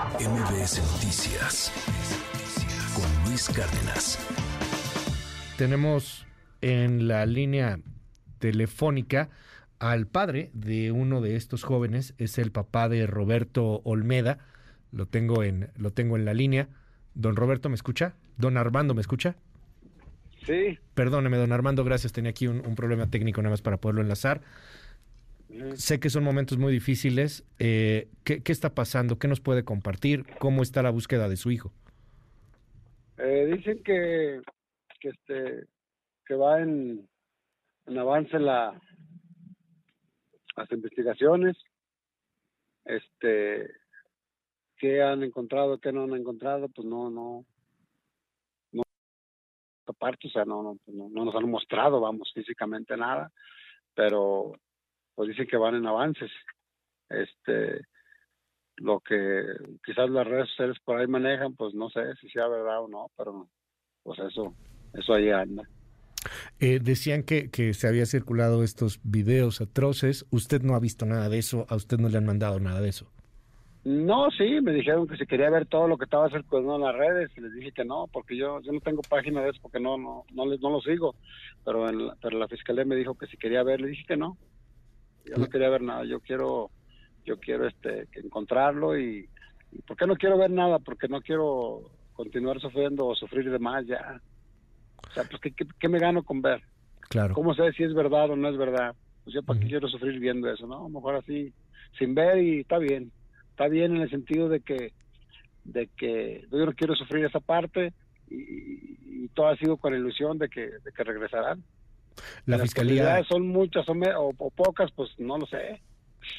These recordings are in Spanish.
MBS Noticias con Luis Cárdenas. Tenemos en la línea telefónica al padre de uno de estos jóvenes, es el papá de Roberto Olmeda. Lo tengo en lo tengo en la línea. Don Roberto, ¿me escucha? Don Armando, ¿me escucha? Sí. Perdóneme, don Armando, gracias. Tenía aquí un, un problema técnico nada más para poderlo enlazar. Sé que son momentos muy difíciles. Eh, ¿qué, ¿qué, está pasando? ¿Qué nos puede compartir? ¿Cómo está la búsqueda de su hijo? Eh, dicen que, que, este, que va en, en avance la, las investigaciones. Este, ¿Qué han encontrado? ¿Qué no han encontrado? Pues no, no. No, o sea, no, no, no, no nos han mostrado, vamos, físicamente nada. Pero pues dicen que van en avances. Este, lo que quizás las redes sociales por ahí manejan, pues no sé si sea verdad o no, pero pues eso, eso ahí anda. Eh, decían que, que se había circulado estos videos atroces. ¿Usted no ha visto nada de eso? ¿A usted no le han mandado nada de eso? No, sí, me dijeron que si quería ver todo lo que estaba circulando en las redes y les dije que no, porque yo yo no tengo página de eso porque no no no, no lo sigo, pero en la, pero la fiscalía me dijo que si quería ver, le dije que no. Yo no quería ver nada, yo quiero yo quiero este encontrarlo y, y ¿por qué no quiero ver nada? Porque no quiero continuar sufriendo o sufrir de más ya. O sea, pues ¿qué, qué, qué me gano con ver? Claro. ¿Cómo sé si es verdad o no es verdad? Pues yo para qué quiero sufrir viendo eso, ¿no? A lo mejor así sin ver y está bien. Está bien en el sentido de que de que yo no quiero sufrir esa parte y, y todo ha sido con la ilusión de que de que regresarán. La Las fiscalía son muchas o, me, o, o, pocas, pues no lo sé.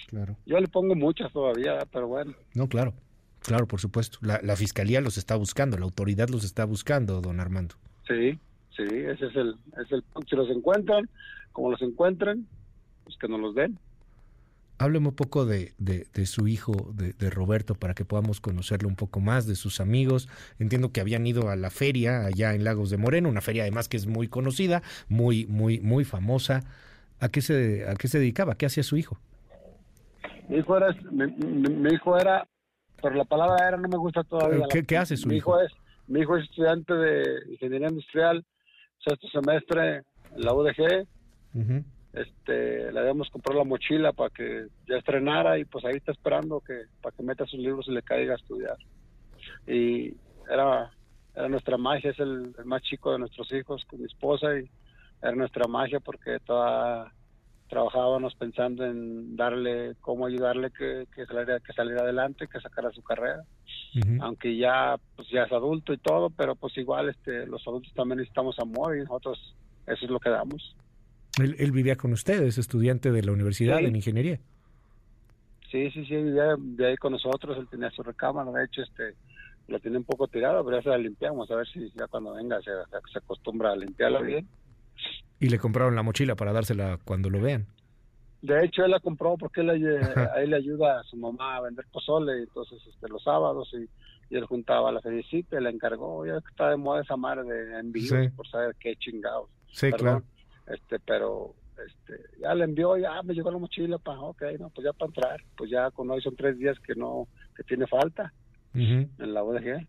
Claro. Yo le pongo muchas todavía, pero bueno. No, claro. Claro, por supuesto. La, la, fiscalía los está buscando, la autoridad los está buscando, don Armando. Sí, sí, ese es el, es el si los encuentran, como los encuentran, pues que nos los den. Hábleme un poco de, de, de su hijo, de, de, Roberto, para que podamos conocerlo un poco más, de sus amigos. Entiendo que habían ido a la feria allá en Lagos de Moreno, una feria además que es muy conocida, muy, muy, muy famosa. ¿A qué se, a qué se dedicaba? ¿Qué hacía su hijo? Mi hijo era, mi, mi, mi hijo era, pero la palabra era no me gusta todavía. ¿Qué, qué hace su mi hijo? hijo? es, mi hijo es estudiante de ingeniería industrial, sexto semestre en la UDG. Uh -huh este le habíamos comprado la mochila para que ya estrenara y pues ahí está esperando que para que meta sus libros y le caiga a estudiar. Y era era nuestra magia es el, el más chico de nuestros hijos con mi esposa y era nuestra magia porque toda trabajábamos pensando en darle cómo ayudarle que, que saliera que saliera adelante que sacara su carrera. Uh -huh. aunque ya pues ya es adulto y todo pero pues igual este los adultos también necesitamos amor y nosotros eso es lo que damos él, él, vivía con ustedes, estudiante de la universidad sí. en ingeniería. Sí, sí, sí, vivía, vivía ahí con nosotros, él tenía su recámara, de hecho, este, lo tiene un poco tirado, pero ya se la limpiamos, a ver si ya cuando venga se, se acostumbra a limpiarla bien. ¿Y le compraron la mochila para dársela cuando lo vean? De hecho, él la compró porque él, a él le ayuda a su mamá a vender pozole, entonces este, los sábados y, y él juntaba la felicita y le encargó, ya está de moda esa madre de envíos sí. por saber qué chingados. Sí, Perdón. claro este pero este ya le envió ya me llegó la mochila pa ok no pues ya para entrar pues ya con hoy son tres días que no que tiene falta. Uh -huh. en la UDG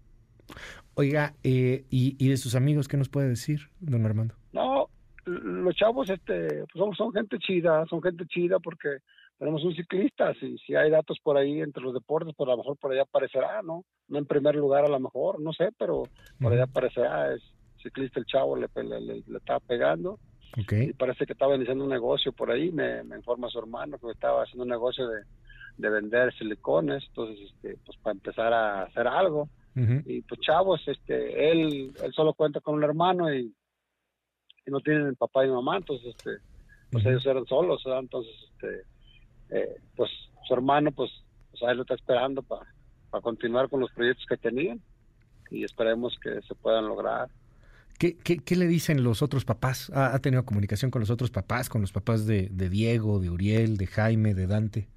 oiga eh, ¿y, y de sus amigos qué nos puede decir don Armando no los chavos este pues son, son gente chida son gente chida porque tenemos un ciclista si si hay datos por ahí entre los deportes pues a lo mejor por allá aparecerá no no en primer lugar a lo mejor no sé pero por allá aparecerá es ciclista el chavo le, le, le, le estaba pegando Okay. Y parece que estaba iniciando un negocio por ahí, me, me informa su hermano que estaba haciendo un negocio de, de vender silicones, entonces, este, pues para empezar a hacer algo. Uh -huh. Y pues chavos, este, él, él solo cuenta con un hermano y, y no tienen papá y mamá, entonces, este, pues uh -huh. ellos eran solos, ¿verdad? entonces, este, eh, pues su hermano, pues, pues ahí lo está esperando para pa continuar con los proyectos que tenían y esperemos que se puedan lograr. ¿Qué, qué, qué le dicen los otros papás? ¿Ha, ¿Ha, tenido comunicación con los otros papás, con los papás de, de Diego, de Uriel, de Jaime, de Dante?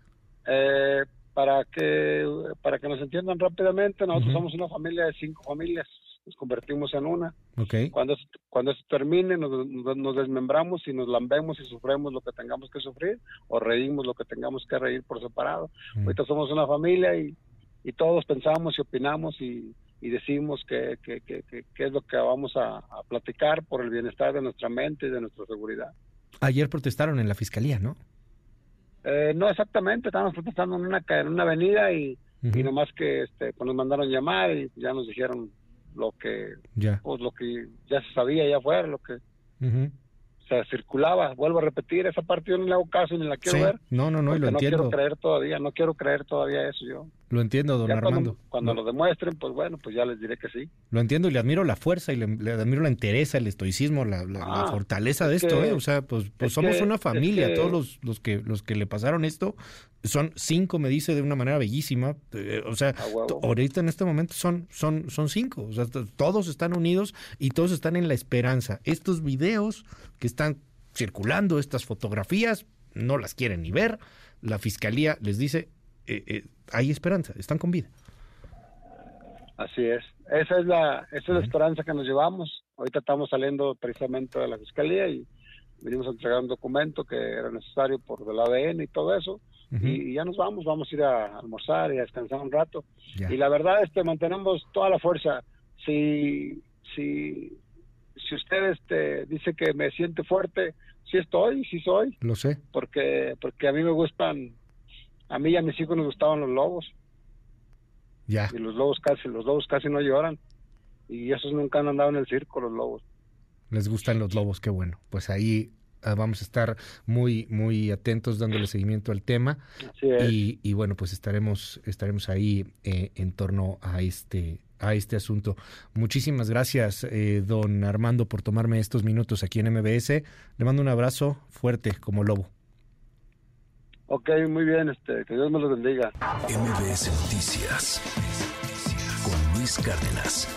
Eh, para que para que nos entiendan rápidamente, nosotros uh -huh. somos una familia de cinco familias, nos convertimos en una. Okay. Cuando cuando esto termine, nos, nos, desmembramos y nos lambemos y sufrimos lo que tengamos que sufrir o reímos lo que tengamos que reír por separado. Uh -huh. Ahorita somos una familia y y todos pensamos y opinamos y, decimos que, que, es lo que vamos a, platicar por el bienestar de nuestra mente y de nuestra seguridad. Ayer protestaron en la fiscalía, ¿no? Eh, no exactamente, estábamos protestando en una, en una avenida y, y nomás que este, pues nos mandaron llamar y ya nos dijeron lo que ya. Pues, lo que ya se sabía ya fuera, lo que se circulaba. Vuelvo a repetir, esa parte yo no le hago caso ni la quiero ver. No, no, no, y lo no quiero creer todavía, no quiero creer todavía eso yo. Lo entiendo, don Armando. Cuando, lo demuestren, pues bueno, pues ya les diré que sí. Lo entiendo y le admiro la fuerza y le, admiro la entereza, el estoicismo, la, ah, fortaleza de esto, ¿eh? O sea, pues, pues somos una familia, todos los, los, que, los que le pasaron esto son cinco, me dice de una manera bellísima. Eh, o sea, ahorita en este momento son, son, son cinco. O sea, todos están unidos y todos están en la esperanza. Estos videos que están circulando, estas fotografías, no las quieren ni ver. La fiscalía les dice, eh, eh, hay esperanza, están con vida. Así es. Esa es la, esa es la esperanza que nos llevamos. Ahorita estamos saliendo precisamente de la fiscalía y venimos a entregar un documento que era necesario por el ADN y todo eso. y, ya nos vamos, vamos a ir a almorzar y a descansar un rato. Y la verdad es que mantenemos toda la fuerza. Si, si, si usted este, dice que me siente fuerte, sí estoy, sí soy. Lo sé. Porque, porque a mí me gustan a mí y a mis hijos nos gustaban los lobos. Ya. Y los lobos casi, los lobos casi no lloran. Y esos nunca han andado en el circo, los lobos. Les gustan los lobos, qué bueno. Pues ahí ah, vamos a estar muy, muy atentos dándole seguimiento al tema. Es. Y, bueno, pues estaremos, estaremos ahí eh, en torno a este, a este asunto. Muchísimas gracias, eh, don Armando, por tomarme estos minutos aquí en MBS. Le mando un abrazo fuerte como lobo. Ok, muy bien, este, que Dios me lo bendiga. MBS Noticias con Luis Cárdenas.